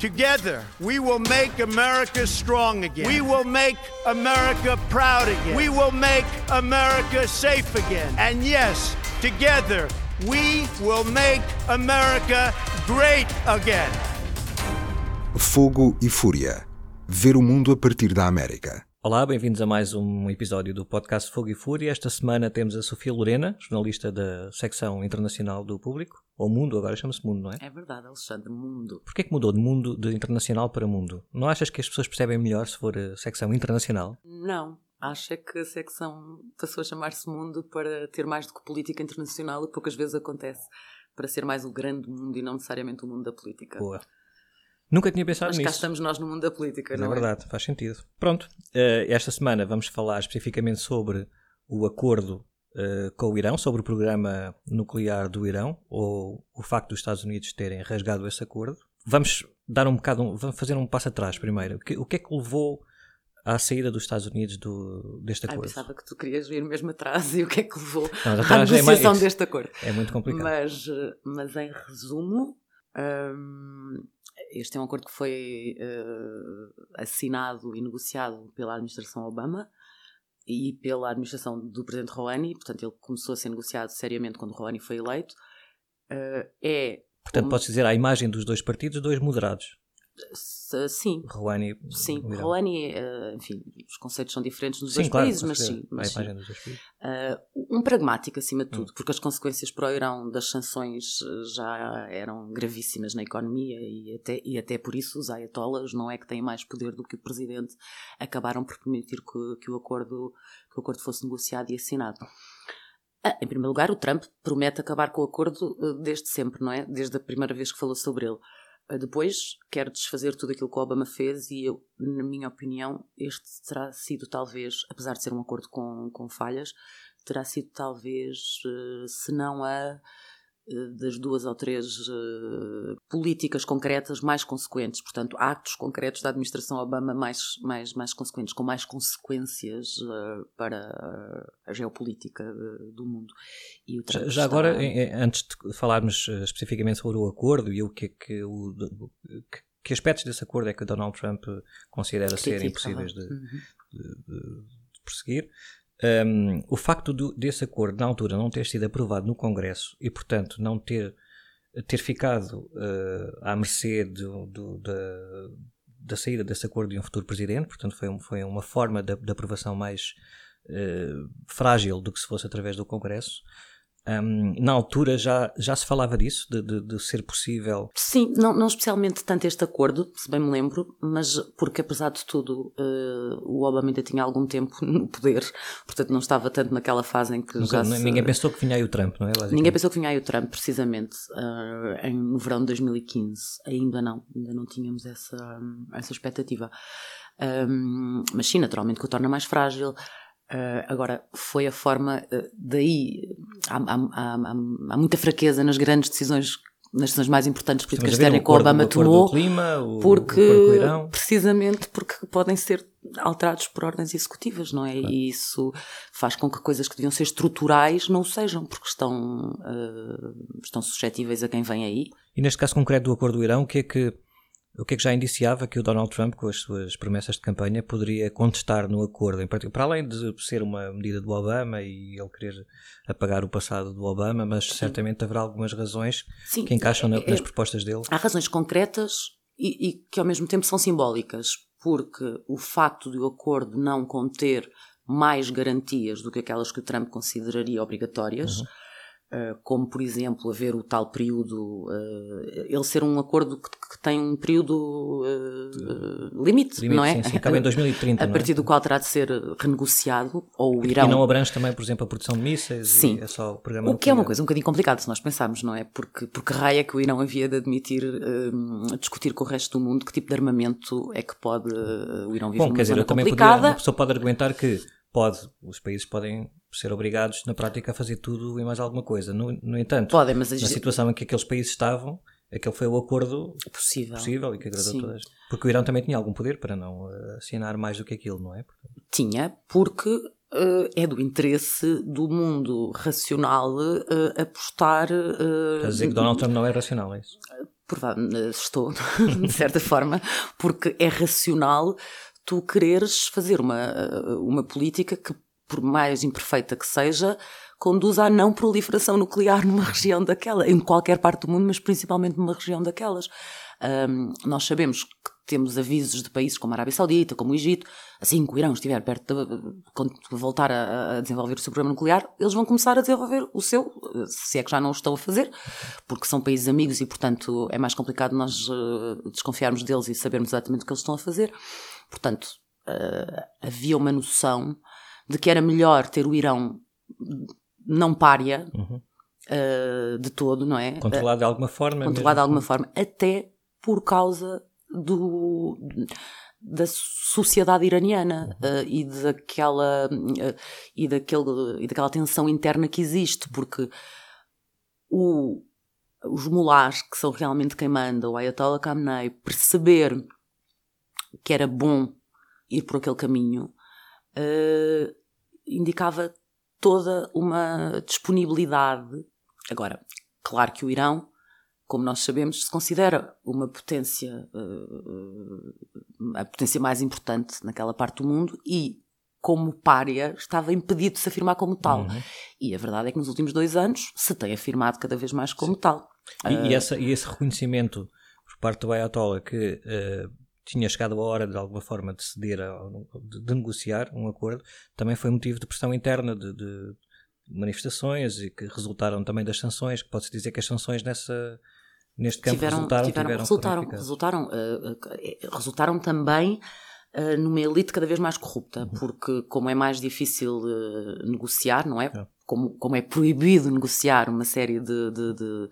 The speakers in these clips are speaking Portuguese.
Together, we will make America strong again. We will make America proud again. We will make America safe again. And yes, together, we will make America great again. Fogo e Fúria. Ver o mundo a partir da América. Olá, bem-vindos a mais um episódio do podcast Fogo e Fúria. Esta semana temos a Sofia Lorena, jornalista da secção internacional do Público, ou Mundo, agora chama-se Mundo, não é? É verdade, Alexandre, Mundo. Porquê que mudou de Mundo, de internacional para Mundo? Não achas que as pessoas percebem melhor se for a secção internacional? Não, acho é que a secção passou a chamar-se Mundo para ter mais do que política internacional, e poucas vezes acontece, para ser mais o grande mundo e não necessariamente o mundo da política. Boa. Nunca tinha pensado Mas cá nisso. estamos nós no mundo da política, Mas não é é? verdade, faz sentido. Pronto, eh, esta semana vamos falar especificamente sobre o acordo eh, com o Irão, sobre o programa nuclear do Irão, ou o facto dos Estados Unidos terem rasgado esse acordo. Vamos dar um bocado, vamos fazer um passo atrás primeiro. O que, o que é que levou à saída dos Estados Unidos do, deste Ai, acordo? pensava que tu querias vir mesmo atrás e o que é que levou Não, à é mais- negociação deste acordo. É muito complicado. Mas, eh, mas em resumo, hum, este é um acordo que foi eh, assinado e negociado pela administração Obama e pela administração do presidente Rouhani, portanto ele começou a ser negociado seriamente quando Rouhani foi eleito. Eh, é, Portanto, como- posso dizer, à imagem dos dois partidos, dois moderados. Sim, Rouhani sim. Rouhani, eh, enfim, os conceitos são diferentes nos Sim, dois claro, países, mas sim, mas sim. Uh, um pragmático acima de Hum. tudo, porque as consequências para o Irão das sanções uh, já eram gravíssimas na economia e até, e até por isso os ayatollahs não é que têm mais poder do que o presidente acabaram por permitir que, que o, acordo, que o acordo fosse negociado e assinado. Ah, em primeiro lugar, o Trump promete acabar com o acordo desde sempre, não é? Desde a primeira vez que falou sobre ele. Uh, Depois quer desfazer tudo aquilo que o Obama fez e eu, na minha opinião, este terá sido talvez, apesar de ser um acordo com, com falhas, terá sido talvez, eh, se não a eh, das duas ou três eh, políticas concretas mais consequentes, portanto, atos concretos da administração Obama mais, mais, mais consequentes, com mais consequências eh, para a geopolítica eh, do mundo. E Já, já agora, em- antes de falarmos especificamente sobre o acordo e o que é que o. que- que aspectos desse acordo é que Donald Trump considera serem critica, impossíveis de, Uhum. de- de- de prosseguir? Um, o facto do- desse acordo, na altura, não ter sido aprovado no Congresso e, portanto, não ter, ter ficado eh, à mercê do- do- da, da saída desse acordo de um futuro presidente, portanto, foi, um- foi uma forma de, de aprovação mais eh, frágil do que se fosse através do Congresso. Um, na altura já, já se falava disso, de, de- de ser possível. Sim, não, não especialmente tanto este acordo, se bem me lembro, mas porque apesar de tudo eh, o Obama ainda tinha algum tempo no poder, portanto não estava tanto naquela fase em que Nunca- já se... Ninguém pensou que vinha aí o Trump, não é? Ninguém pensou que vinha aí o Trump, precisamente, eh, em, no verão de 2015. Ainda não, ainda não tínhamos essa, essa expectativa. Um, mas sim, naturalmente que o torna mais frágil. Eh, agora, foi a forma, eh, daí há, há- há- há- muita fraqueza nas grandes decisões, nas decisões mais importantes políticas o que o Obama o tomou do clima, o, porque o o Irão. precisamente porque podem ser alterados por ordens executivas, não é? E isso faz com que coisas que deviam ser estruturais não o sejam, porque estão, eh, estão suscetíveis a quem vem aí. E neste caso concreto do acordo do Irão, o que é que, o que, é que já indiciava que o Donald Trump, com as suas promessas de campanha, poderia contestar no acordo? Em particular, para além de ser uma medida do Obama e ele querer apagar o passado do Obama, mas certamente haverá algumas razões Sim, que encaixam na- é- nas propostas dele. há razões concretas e, e que ao mesmo tempo são simbólicas, porque o facto de o acordo não conter mais garantias do que aquelas que o Trump consideraria obrigatórias, eh, como por exemplo haver o tal período, eh, ele ser um acordo que, que tem um período eh, limite, Limite, não é? sim, sim, acaba em 2030, A não é? partir do qual terá de ser renegociado, ou o E Irão não abrange também, por exemplo, a produção de mísseis Sim. é só o programa o que é uma coisa um bocadinho complicada se nós pensarmos, não é? Porque, porque raia que o Irão havia de admitir, hum, discutir com o resto do mundo que tipo de armamento é que pode uh, o Irão viver Bom, quer dizer, também poderia, complicada. uma pessoa pode argumentar que pode, os países podem ser obrigados na prática a fazer tudo e mais alguma coisa. No, no entanto, Podem, mas a na situação em que aqueles países estavam, aquele foi o acordo possível. possível e que agradou Sim. todas. Porque o Irão também tinha algum poder para não eh, assinar mais do que aquilo, não é? Tinha, porque uh, é do interesse do mundo racional uh, apostar. uh, Quer dizer que Donald Trump não é racional, é isso? estou, de certa forma, porque é racional tu quereres fazer uma, uma política que, por mais imperfeita que seja, conduz à não proliferação nuclear numa região daquela, em qualquer parte do mundo, mas principalmente numa região daquelas. Um, nós sabemos que temos avisos de países como a Arábia Saudita, como o Egito, assim que o Irão estiver perto de, de voltar a, a, desenvolver o seu programa nuclear, eles vão começar a desenvolver o seu, se é que já não o estão a fazer, porque são países amigos e, portanto, é mais complicado nós uh, desconfiarmos deles e sabermos exatamente o que eles estão a fazer. Portanto, uh, havia uma noção de que era melhor ter o Irão não párea uhum. uh, de todo, não é? Controlado de alguma forma. Controlado de alguma forma, até por causa do da sociedade iraniana uh, e daquela uh, e daquele e daquela tensão interna que existe porque o, os mulás que são realmente quem manda o Ayatollah Khamenei perceber que era bom ir por aquele caminho uh, indicava toda uma disponibilidade agora claro que o Irão como nós sabemos, se considera uma potência, uh, a potência mais importante naquela parte do mundo e, como párea, estava impedido de se afirmar como tal. Uhum. E a verdade é que nos últimos dois anos se tem afirmado cada vez mais como Sim. tal. E, uh, e, essa, e, esse reconhecimento por parte do Ayatollah que uh, tinha chegado a hora de alguma forma de ceder, a, de, de, negociar um acordo, também foi motivo de pressão interna de, de manifestações e que resultaram também das sanções, que pode-se dizer que as sanções nessa neste campo tiveram, resultaram, tiveram, resultaram, resultaram, uh, resultaram também uh, numa elite cada vez mais corrupta, uhum. porque como é mais difícil uh, negociar, não é? é? Como, como é proibido negociar uma série de, de, de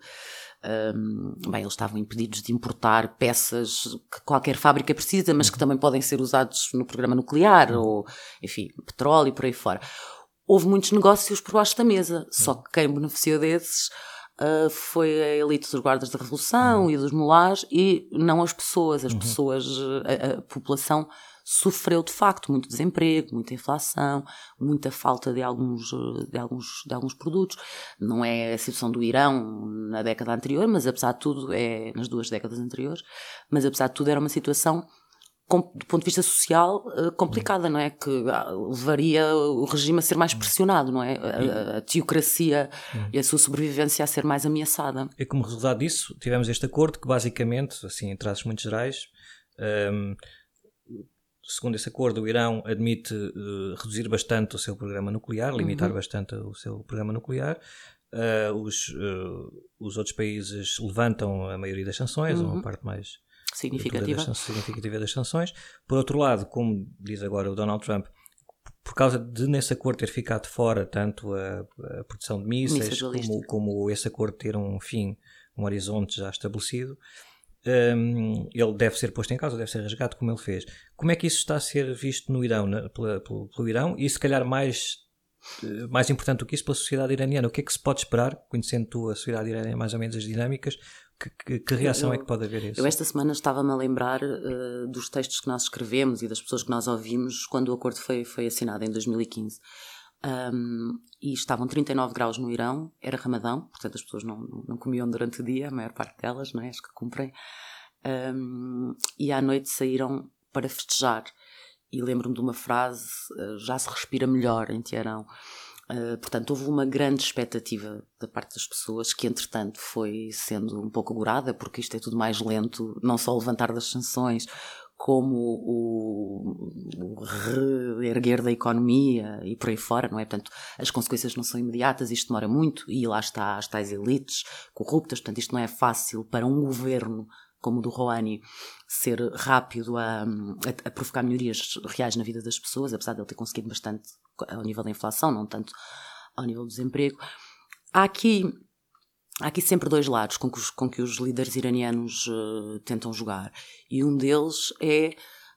um, bem, eles estavam impedidos de importar peças que qualquer fábrica precisa, mas que uhum. também podem ser usados no programa nuclear, uhum. ou, enfim, petróleo e por aí fora. Houve muitos negócios por baixo da mesa, só que quem beneficiou desses uh, foi a elite dos guardas da Revolução uhum. e dos mulás e não as pessoas. As uhum. pessoas, a, a, população sofreu de facto muito desemprego, muita inflação, muita falta de alguns, de alguns, de alguns produtos. Não é a situação do Irão na década anterior, mas apesar de tudo, é nas duas décadas anteriores, mas apesar de tudo era uma situação do ponto de vista social, eh, complicada, não é? Que ah, levaria o regime a ser mais pressionado, não é? A, a teocracia e a sua sobrevivência a ser mais ameaçada. E como resultado disso, tivemos este acordo que, basicamente, assim, em traços muito gerais, um, ehm, segundo esse acordo, o Irão admite uh, reduzir bastante o seu programa nuclear, limitar uhum. bastante o seu programa nuclear. Uh, os, uh, os outros países levantam a maioria das sanções, uhum. uma parte mais significativa. Das, significativa das sanções. Por outro lado, como diz agora o Donald Trump, por causa de nesse acordo ter ficado fora tanto a, a produção de mísseis como, como esse acordo ter um fim, um horizonte já estabelecido, um, ele deve ser posto em causa, deve ser resgatado como ele fez. Como é que isso está a ser visto no Irão, na, pela, pelo, pelo Irão e se calhar mais eh, mais importante do que isso pela sociedade iraniana. O que é que se pode esperar, conhecendo tu a sociedade iraniana mais ou menos as dinâmicas, que, que, que reação eu, é que pode haver isso? Eu esta semana estava-me a lembrar uh, dos textos que nós escrevemos e das pessoas que nós ouvimos quando o acordo foi, foi assinado em 2015. Um, e estavam 39 graus no Irão, era Ramadão, portanto as pessoas não, não, comiam durante o dia, a maior parte delas, não é? As que cumprem. Um, e à noite saíram para festejar e lembro-me de uma frase: eh, já se respira melhor em Teherão. Uh, portanto, houve uma grande expectativa da parte das pessoas que, entretanto, foi sendo um pouco agorada, porque isto é tudo mais lento, não só o levantar das sanções, como o, o reerguer da economia e por aí fora, não é? Portanto, as consequências não são imediatas, isto demora muito e lá está as tais elites corruptas, portanto, isto não é fácil para um governo como o do Rouhani, ser rápido a, a, a, provocar melhorias reais na vida das pessoas, apesar de ele ter conseguido bastante ao nível da inflação, não tanto ao nível do desemprego. Há aqui, há aqui sempre dois lados com que os, com que os líderes iranianos uh, tentam jogar. E um deles é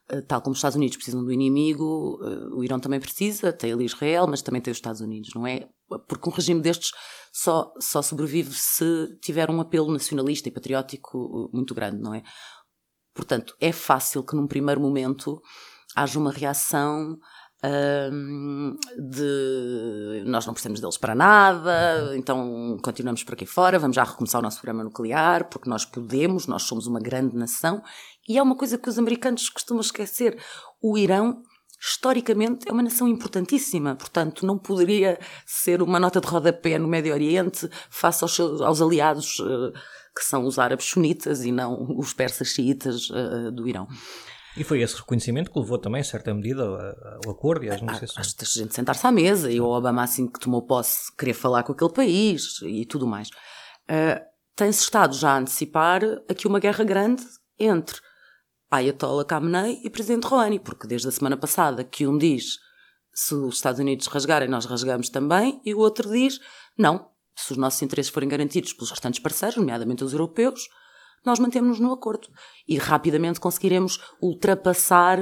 eh, tal como os Estados Unidos precisam do inimigo, eh, o Irão também precisa, tem ali Israel, mas também tem os Estados Unidos, não é? Porque um regime destes só, só sobrevive se tiver um apelo nacionalista e patriótico eh, muito grande, não é? Portanto, é fácil que num primeiro momento haja uma reação de nós não precisamos deles para nada, então continuamos por aqui fora, vamos já recomeçar o nosso programa nuclear, porque nós podemos, nós somos uma grande nação. E é uma coisa que os americanos costumam esquecer: o Irão historicamente é uma nação importantíssima, portanto não poderia ser uma nota de rodapé no Médio Oriente face aos, aos aliados uh, que são os árabes sunitas e não os persas xiitas uh, do Irão. E foi esse reconhecimento que levou também, em certa medida, ao acordo e às negociações. A, a gente sentar-se à mesa e o Obama, assim que tomou posse, querer falar com aquele país e tudo mais. Uh, Tem-se estado já a antecipar aqui uma guerra grande entre Ayatollah Khamenei e Presidente Rouhani, porque desde a semana passada que um diz se os Estados Unidos rasgarem, nós rasgamos também, e o outro diz não, se os nossos interesses forem garantidos pelos restantes parceiros, nomeadamente os europeus, nós mantemos-nos no acordo e rapidamente conseguiremos ultrapassar,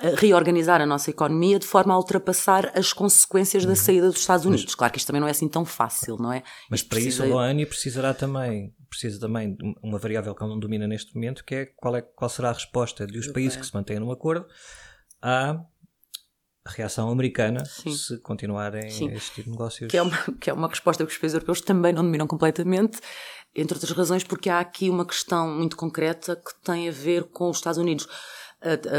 eh, reorganizar a nossa economia de forma a ultrapassar as consequências da uhum. saída dos Estados Unidos. Claro que isto também não é assim tão fácil, não é? Mas isto para precisa... isso a OANI precisará também, precisa também de uma variável que ela não domina neste momento, que é qual, é, qual será a resposta dos países que se mantêm no acordo à reação americana Sim. se continuarem Sim. a existir negócios. Que é, uma, que é uma resposta que os países europeus também não dominam completamente entre outras razões, porque há aqui uma questão muito concreta que tem a ver com os Estados Unidos.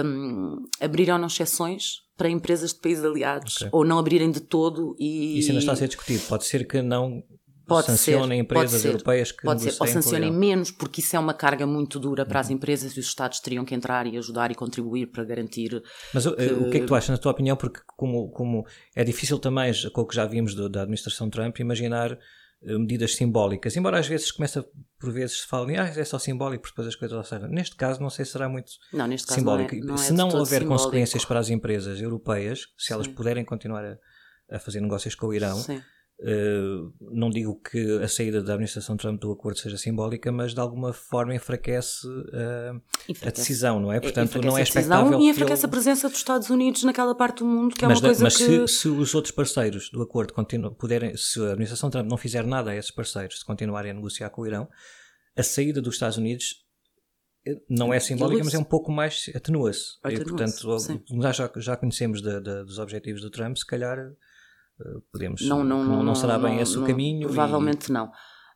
Um, abriram não exceções para empresas de países aliados okay. ou não abrirem de todo e. Isso ainda está a ser discutido. Pode ser que não pode sancionem ser, empresas ser, europeias que pode ser, ou sancionem menos, porque isso é uma carga muito dura para as uhum. empresas e os Estados teriam que entrar e ajudar e contribuir para garantir. Mas que... o que é que tu achas, na tua opinião? Porque, como, como é difícil também, com o que já vimos do, da administração Trump, imaginar eh, medidas simbólicas, embora às vezes começa por vezes se fala, ah, é só simbólico, porque depois as coisas servem. Neste caso, não sei se será muito não, neste caso simbólico. Não é, não é se não houver simbólico. consequências para as empresas europeias, se Sim. elas puderem continuar a, a, fazer negócios com o Irão, Sim. Uh, não digo que a saída da administração Trump do acordo seja simbólica, mas de alguma forma enfraquece, uh, enfraquece. a decisão, não é? Portanto, não é expectável. E enfraquece ele... a presença dos Estados Unidos naquela parte do mundo, que é mas, uma coisa mas que. Mas se, se, os outros parceiros do acordo continuam, puderem, se a administração Trump não fizer nada a esses parceiros, se continuarem a negociar com o Irão, a saída dos Estados Unidos eh, não é simbólica, mas é um pouco mais atenua-se. E, portanto, nós já, já conhecemos de, de, dos objetivos do Trump, se calhar podemos não, não, não, não será bem esse o caminho provavelmente e... não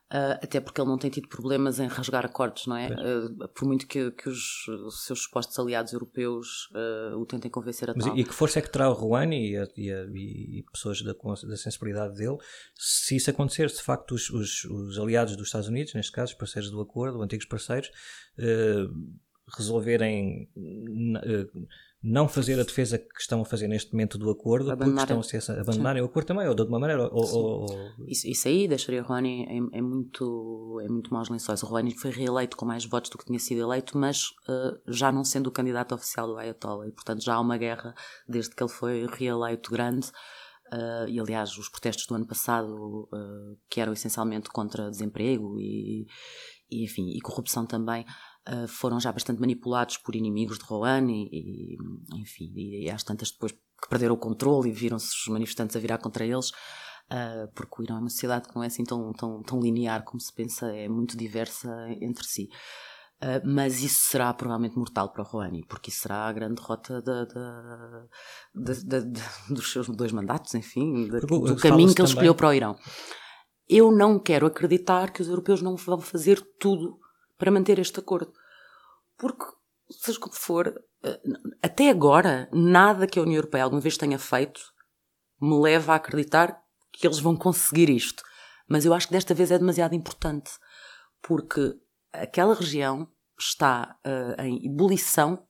Uh, até porque ele não tem tido problemas em rasgar acordos, não é? Uh, por muito que, que os, seus supostos aliados europeus uh, o tentem convencer a Mas tal. E que força é que terá o Rouhani e, e, e, pessoas da, da sensibilidade dele se isso acontecer, se de facto os, os, os, aliados dos Estados Unidos, neste caso, os parceiros do acordo, antigos parceiros, resolverem não fazer a defesa que estão a fazer neste momento do acordo, Abandonar porque estão a, abandonarem o acordo também, ou de alguma maneira. Ou, ou, isso, isso, aí deixaria o Rouhani é, é, muito, é muito maus lençóis. O Rouhani foi reeleito com mais votos do que tinha sido eleito, mas uh, já não sendo o candidato oficial do Ayatollah, e portanto já há uma guerra desde que ele foi reeleito grande. Uh, e aliás, os protestos do ano passado, uh, que eram essencialmente contra desemprego e, e, enfim, e corrupção também, uh, foram já bastante manipulados por inimigos de Rouhani e, e, enfim, e, e às tantas depois que perderam o controle e viram-se os manifestantes a virar contra eles, uh, porque o Irão é uma sociedade que não é assim tão, tão, tão linear como se pensa, é muito diversa entre si. Uh, mas isso será provavelmente mortal para Rouhani, porque isso será a grande derrota da, da, da, dos seus dois mandatos, enfim, do caminho que ele escolheu para o Irão. Eu não quero acreditar que os europeus não vão fazer tudo para manter este acordo. Porque, seja como for, eh, até agora, nada que a União Europeia alguma vez tenha feito me leva a acreditar que eles vão conseguir isto. Mas eu acho que desta vez é demasiado importante, porque aquela região está uh, em ebulição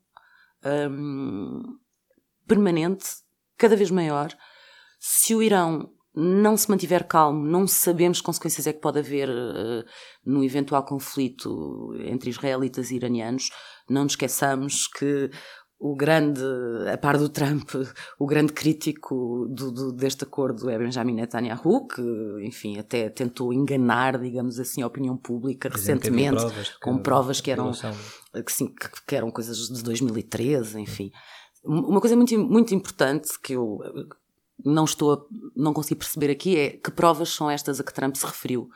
um, permanente, cada vez maior. Se o Irão não se mantiver calmo, não sabemos que consequências é que pode haver uh, no eventual conflito entre israelitas e iranianos. Não nos esqueçamos que o grande, a par do Trump, o grande crítico do, do, deste acordo é Benjamin Netanyahu, que, enfim, até tentou enganar, digamos assim, a opinião pública recentemente, provas com que, provas que eram, que, sim, que, que eram coisas de 2013, enfim. Uma coisa muito, muito importante que eu não estou a, não consigo perceber aqui é que provas são estas a que Trump se referiu.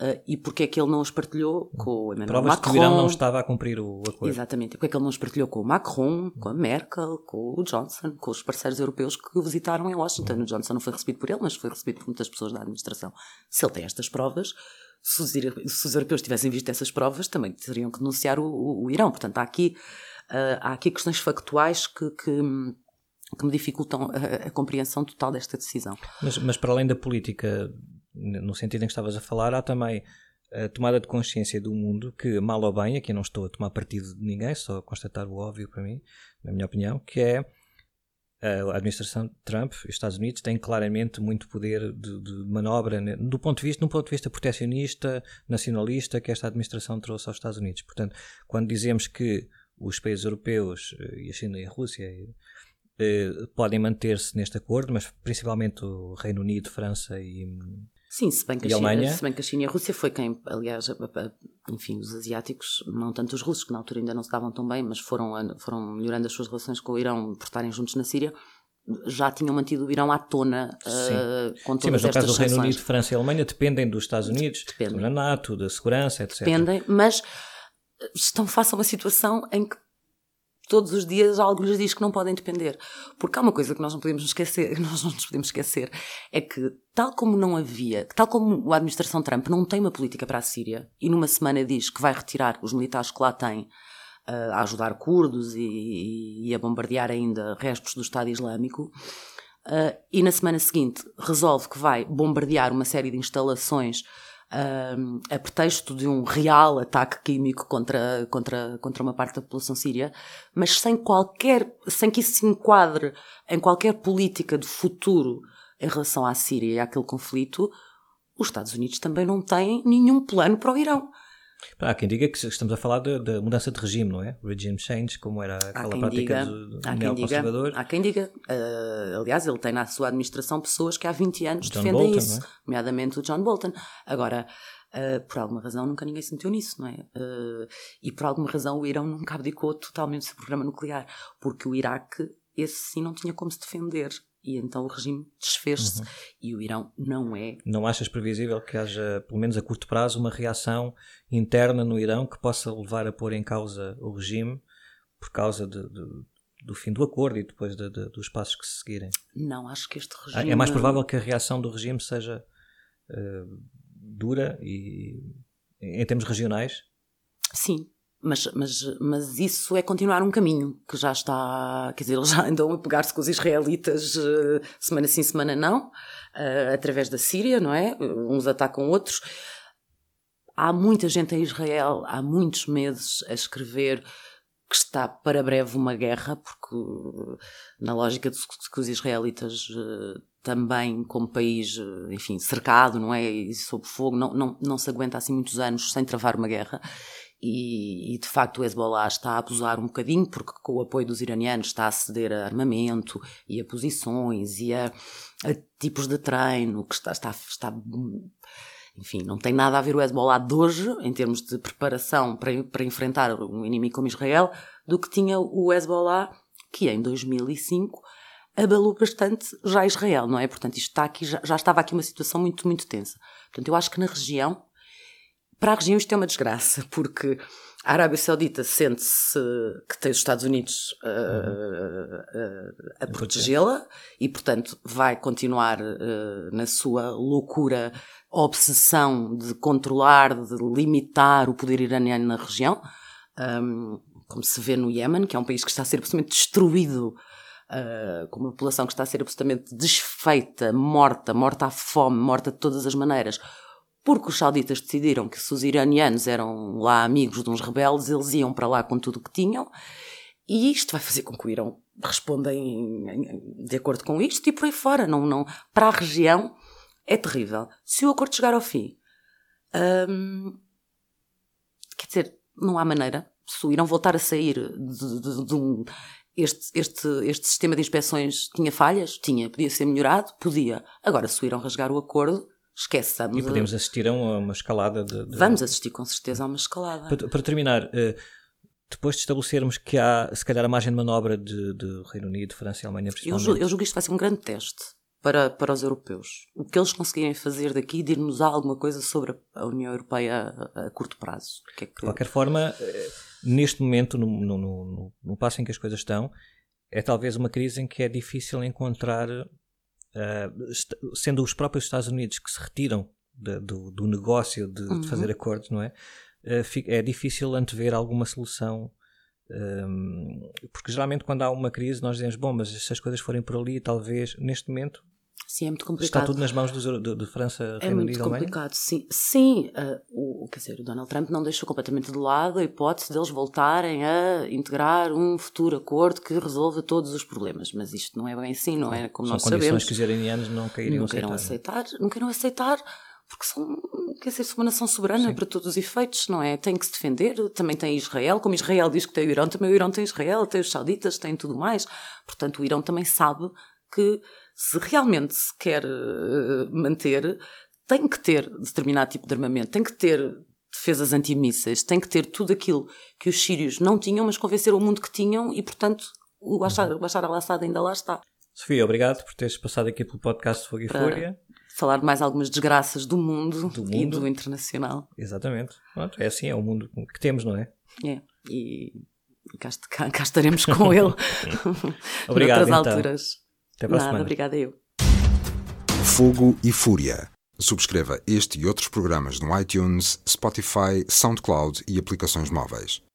Uh, e porque é que ele não os partilhou com o Emmanuel Provas Macron? que o Irão não estava a cumprir o acordo. Exatamente. Porque é que ele não os partilhou com o Macron, com a Merkel, com o Johnson, com os parceiros europeus que o visitaram em Washington. O Johnson não foi recebido por ele, mas foi recebido por muitas pessoas da administração. Se ele tem estas provas, se os, se os europeus tivessem visto essas provas, também teriam que denunciar o, o, o Irão. Portanto, há aqui, uh, há aqui questões factuais que, que que me dificultam a, a, compreensão total desta decisão. Mas, mas para além da política, no sentido em que estavas a falar, há também a tomada de consciência do mundo que, mal ou bem, aqui não estou a tomar partido de ninguém, só a constatar o óbvio para mim, na minha opinião, que é a administração Trump e os Estados Unidos têm claramente muito poder de, de, manobra do ponto de vista, num ponto de vista proteccionista, nacionalista, que esta administração trouxe aos Estados Unidos. Portanto, quando dizemos que os países europeus eh, e a China e a Rússia eh, podem manter-se neste acordo, mas principalmente o Reino Unido, França e, Sim, se bem, que a China, se bem que a China e a Rússia foi quem, aliás, enfim, os asiáticos, não tanto os russos, que na altura ainda não se davam tão bem, mas foram, foram melhorando as suas relações com o Irão por estarem juntos na Síria, já tinham mantido o Irão à tona uh, com todas Sim, mas no caso do Reino Unido, França e Alemanha dependem dos Estados Unidos, dependem. da NATO, da segurança, etc. Dependem, mas estão face a uma situação em que todos os dias algo lhes diz que não podem depender. Porque há uma coisa que nós não podemos esquecer, nós não nos podemos esquecer, é que tal como não havia, tal como a administração Trump não tem uma política para a Síria e numa semana diz que vai retirar os militares que lá tem uh, a ajudar curdos e, e, a bombardear ainda restos do Estado Islâmico, uh, e na semana seguinte resolve que vai bombardear uma série de instalações a pretexto de um real ataque químico contra, contra, contra uma parte da população síria, mas sem qualquer, sem que isso se enquadre em qualquer política de futuro em relação à Síria e àquele conflito, os Estados Unidos também não têm nenhum plano para o Irão. Há quem diga que estamos a falar da mudança de regime, não é? Regime change, como era aquela prática diga, do, do neoconservador. Há quem diga, uh, aliás, ele tem na sua administração pessoas que há 20 anos John defendem Bolton, isso, é? nomeadamente o John Bolton. Agora, uh, por alguma razão, nunca ninguém se meteu nisso, não é? Uh, e por alguma razão, o Irão nunca abdicou totalmente do seu programa nuclear, porque o Iraque, esse sim, não tinha como se defender e então o regime desfez-se uhum. e o Irão não é. Não achas previsível que haja, pelo menos a curto prazo, uma reação interna no Irão que possa levar a pôr em causa o regime por causa de, de, do fim do acordo e depois de, dos passos que se seguirem? Não, acho que este regime. É mais provável que a reação do regime seja uh, dura e em termos regionais? Sim, mas, mas, mas isso é continuar um caminho que já está, quer dizer, eles já andam a pegar-se com os israelitas uh, semana sim, semana não, uh, através da Síria, não é? Uns atacam outros. Há muita gente em Israel, há muitos meses a escrever que está para breve uma guerra, porque na lógica de que os israelitas uh, também como país, enfim, cercado, não é? E sob fogo, não, não, não se aguenta assim muitos anos sem travar uma guerra. E, e, de facto o Hezbollah está a abusar um bocadinho, porque com o apoio dos iranianos está a ceder a armamento e a posições e a, a tipos de treino, que está, está, está, Enfim, não tem nada a ver o Hezbollah de hoje, em termos de preparação para, para enfrentar um inimigo como Israel, do que tinha o Hezbollah, que em 2005 abalou bastante já Israel, não é? Portanto, isto está aqui, já, já estava aqui uma situação muito, muito tensa. Portanto, eu acho que na região para a região isto é uma desgraça, porque a Arábia Saudita sente-se que tem os Estados Unidos uh, uh, a protegê-la e, portanto, vai continuar uh, na sua loucura obsessão de controlar, de limitar o poder iraniano na região, um, como se vê no Iémen, que é um país que está a ser absolutamente destruído. Uh, com uma população que está a ser absolutamente desfeita, morta, morta à fome, morta de todas as maneiras, porque os sauditas decidiram que se os iranianos eram lá amigos de uns rebeldes, eles iam para lá com tudo o que tinham, e isto vai fazer com que o Irão responda em, de acordo com isto e por aí fora. Não, não, para a região é terrível. Se o acordo chegar ao fim, hum, quer dizer, não há maneira. Se o Irão voltar a sair de, de, de um. Este, este, este sistema de inspeções tinha falhas? Tinha. Podia ser melhorado? Podia. Agora, se o Irão rasgar o acordo, esqueçamos. E podemos assistir a uma escalada de, de... Vamos assistir com certeza a uma escalada. Para, para terminar, uh, depois de estabelecermos que há, se calhar, a margem de manobra de, de Reino Unido, França e Alemanha, principalmente... Eu julgo, eu julgo que isto vai ser um grande teste. para, para os europeus. O que eles conseguirem fazer daqui, dir-nos alguma coisa sobre a União Europeia a, a curto prazo. Que é que... De qualquer forma, eh, neste momento, no, no, no, no, passo em que as coisas estão, é talvez uma crise em que é difícil encontrar, uh, sendo os próprios Estados Unidos que se retiram de, do, do, negócio de, uhum. de, fazer acordos, não é? Uh, é difícil antever alguma solução. Um, porque geralmente quando há uma crise nós dizemos, bom, mas se as coisas forem por ali, talvez neste momento Sim, é muito complicado. Está tudo nas mãos dos, de, de França, É muito complicado, sim. Sim, uh, o, quer dizer, o Donald Trump não deixou completamente de lado a hipótese deles voltarem a integrar um futuro acordo que resolva todos os problemas. Mas isto não é bem assim, não é como São nós sabemos. São condições que os iranianos não queriam não aceitar. aceitar. Não queiram aceitar porque são, quer dizer, são uma nação soberana Sim. para todos os efeitos, não é? Tem que se defender, também tem Israel, como Israel diz que tem o Irão, também o Irão tem Israel, tem os sauditas, tem tudo mais. Portanto, o Irão também sabe que se realmente se quer uh, manter, tem que ter determinado tipo de armamento, tem que ter defesas antimísseis, tem que ter tudo aquilo que os sírios não tinham, mas convenceram o mundo que tinham e, portanto, o Bashar, o Bashar al-Assad ainda lá está. Sofia, obrigado por teres passado aqui pelo podcast Fogo e Para Fúria. Falar mais algumas desgraças do mundo, do mundo, e do internacional. Exatamente. Pronto, é assim, é o mundo que temos, não é? É. E cá, cá, cá estaremos com ele. obrigado. Noutras então. alturas. Até para Nada, semana. obrigada eu. Fogo e Fúria. Subscreva este e outros programas no iTunes, Spotify, SoundCloud e aplicações móveis.